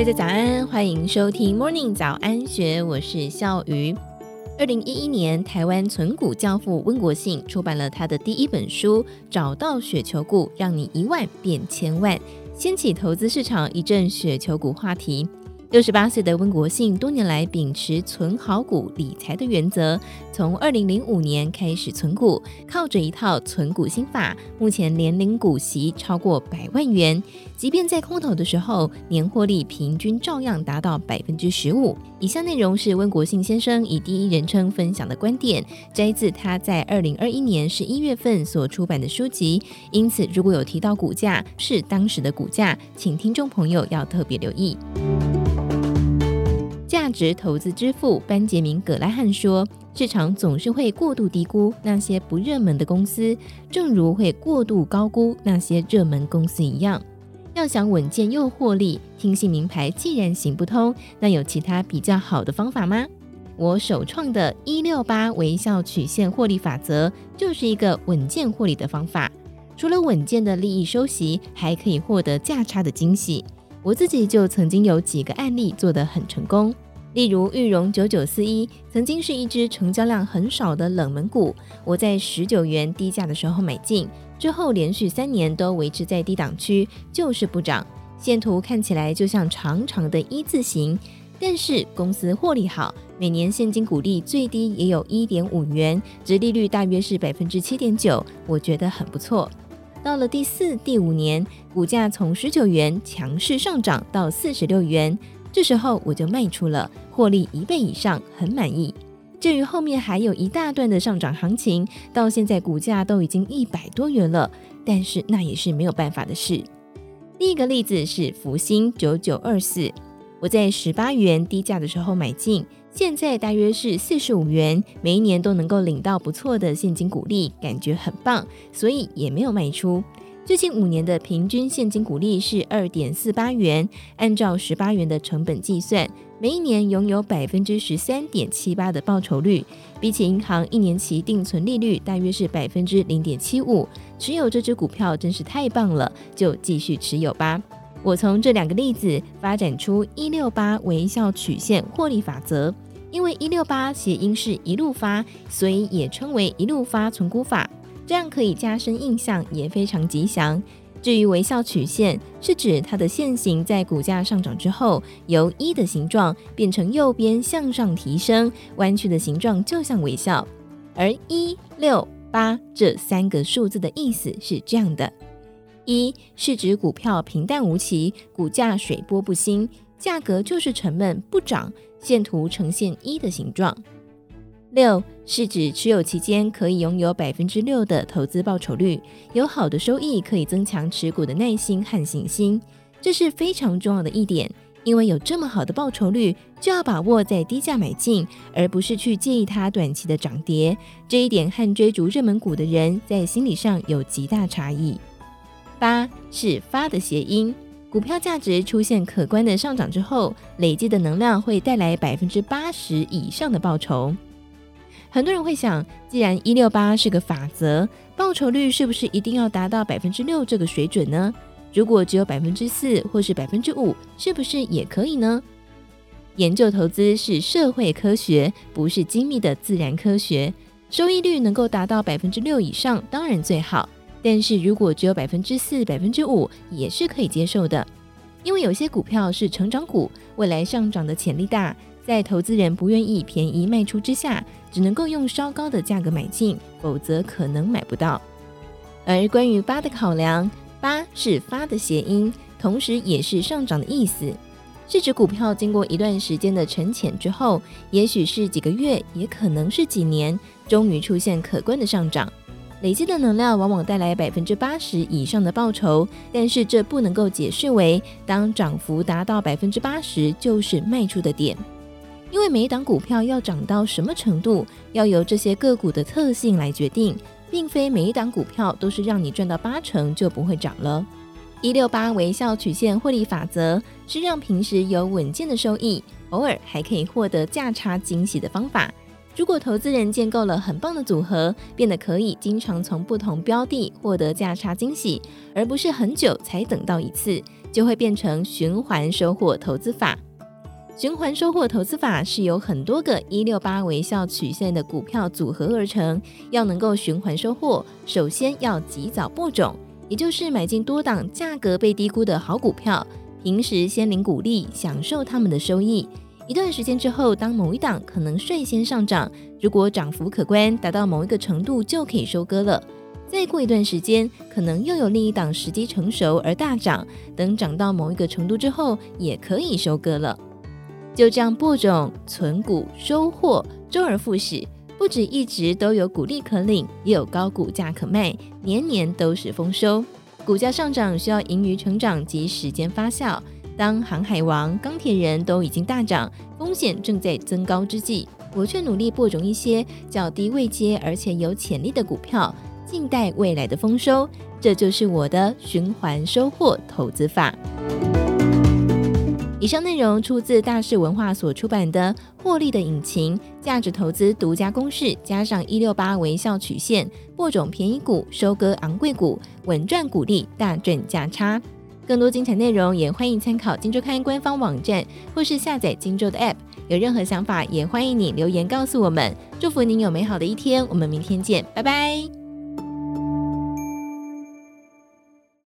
大家早安，欢迎收听 Morning 早安学，我是笑鱼。二零一一年，台湾存股教父温国信出版了他的第一本书《找到雪球股，让你一万变千万》，掀起投资市场一阵雪球股话题。六十八岁的温国信多年来秉持存好股理财的原则，从二零零五年开始存股，靠着一套存股心法，目前年领股息超过百万元。即便在空头的时候，年获利平均照样达到百分之十五。以下内容是温国信先生以第一人称分享的观点，摘自他在二零二一年十一月份所出版的书籍。因此，如果有提到股价是当时的股价，请听众朋友要特别留意。价值投资之父班杰明·葛拉汉说：“市场总是会过度低估那些不热门的公司，正如会过度高估那些热门公司一样。要想稳健又获利，听信名牌既然行不通，那有其他比较好的方法吗？我首创的一六八微笑曲线获利法则就是一个稳健获利的方法。除了稳健的利益收息，还可以获得价差的惊喜。”我自己就曾经有几个案例做得很成功，例如玉荣九九四一曾经是一只成交量很少的冷门股，我在十九元低价的时候买进，之后连续三年都维持在低档区，就是不涨。线图看起来就像长长的一字形，但是公司获利好，每年现金股利最低也有一点五元，殖利率大约是百分之七点九，我觉得很不错。到了第四、第五年，股价从十九元强势上涨到四十六元，这时候我就卖出了，获利一倍以上，很满意。至于后面还有一大段的上涨行情，到现在股价都已经一百多元了，但是那也是没有办法的事。第一个例子是福星九九二四，我在十八元低价的时候买进。现在大约是四十五元，每一年都能够领到不错的现金股利，感觉很棒，所以也没有卖出。最近五年的平均现金股利是二点四八元，按照十八元的成本计算，每一年拥有百分之十三点七八的报酬率，比起银行一年期定存利率大约是百分之零点七五。持有这支股票真是太棒了，就继续持有吧。我从这两个例子发展出一六八微笑曲线获利法则，因为一六八谐音是一路发，所以也称为一路发存股法，这样可以加深印象，也非常吉祥。至于微笑曲线，是指它的线型在股价上涨之后，由一的形状变成右边向上提升，弯曲的形状就像微笑。而一六八这三个数字的意思是这样的。一是指股票平淡无奇，股价水波不兴，价格就是沉闷不涨，线图呈现一的形状。六是指持有期间可以拥有百分之六的投资报酬率，有好的收益可以增强持股的耐心和信心，这是非常重要的一点，因为有这么好的报酬率，就要把握在低价买进，而不是去介意它短期的涨跌。这一点和追逐热门股的人在心理上有极大差异。八是发的谐音，股票价值出现可观的上涨之后，累积的能量会带来百分之八十以上的报酬。很多人会想，既然一六八是个法则，报酬率是不是一定要达到百分之六这个水准呢？如果只有百分之四或是百分之五，是不是也可以呢？研究投资是社会科学，不是精密的自然科学。收益率能够达到百分之六以上，当然最好。但是如果只有百分之四、百分之五也是可以接受的，因为有些股票是成长股，未来上涨的潜力大，在投资人不愿意便宜卖出之下，只能够用稍高的价格买进，否则可能买不到。而关于八的考量，八是发的谐音，同时也是上涨的意思，是指股票经过一段时间的沉潜之后，也许是几个月，也可能是几年，终于出现可观的上涨。累积的能量往往带来百分之八十以上的报酬，但是这不能够解释为当涨幅达到百分之八十就是卖出的点，因为每一档股票要涨到什么程度，要由这些个股的特性来决定，并非每一档股票都是让你赚到八成就不会涨了。一六八微笑曲线获利法则是让平时有稳健的收益，偶尔还可以获得价差惊喜的方法。如果投资人建构了很棒的组合，变得可以经常从不同标的获得价差惊喜，而不是很久才等到一次，就会变成循环收获投资法。循环收获投资法是由很多个一六八微笑曲线的股票组合而成。要能够循环收获，首先要及早播种，也就是买进多档价格被低估的好股票，平时先领股利，享受他们的收益。一段时间之后，当某一档可能率先上涨，如果涨幅可观，达到某一个程度，就可以收割了。再过一段时间，可能又有另一档时机成熟而大涨，等涨到某一个程度之后，也可以收割了。就这样播种、存股、收获，周而复始，不止一直都有股利可领，也有高股价可卖，年年都是丰收。股价上涨需要盈余成长及时间发酵。当航海王、钢铁人都已经大涨，风险正在增高之际，我却努力播种一些较低位阶而且有潜力的股票，静待未来的丰收。这就是我的循环收获投资法。以上内容出自大是文化所出版的《获利的引擎：价值投资独家公式》，加上一六八微笑曲线，播种便宜股，收割昂贵股，稳赚股利，大赚价差。更多精彩内容也欢迎参考金周刊官方网站，或是下载金周的 App。有任何想法，也欢迎你留言告诉我们。祝福您有美好的一天，我们明天见，拜拜。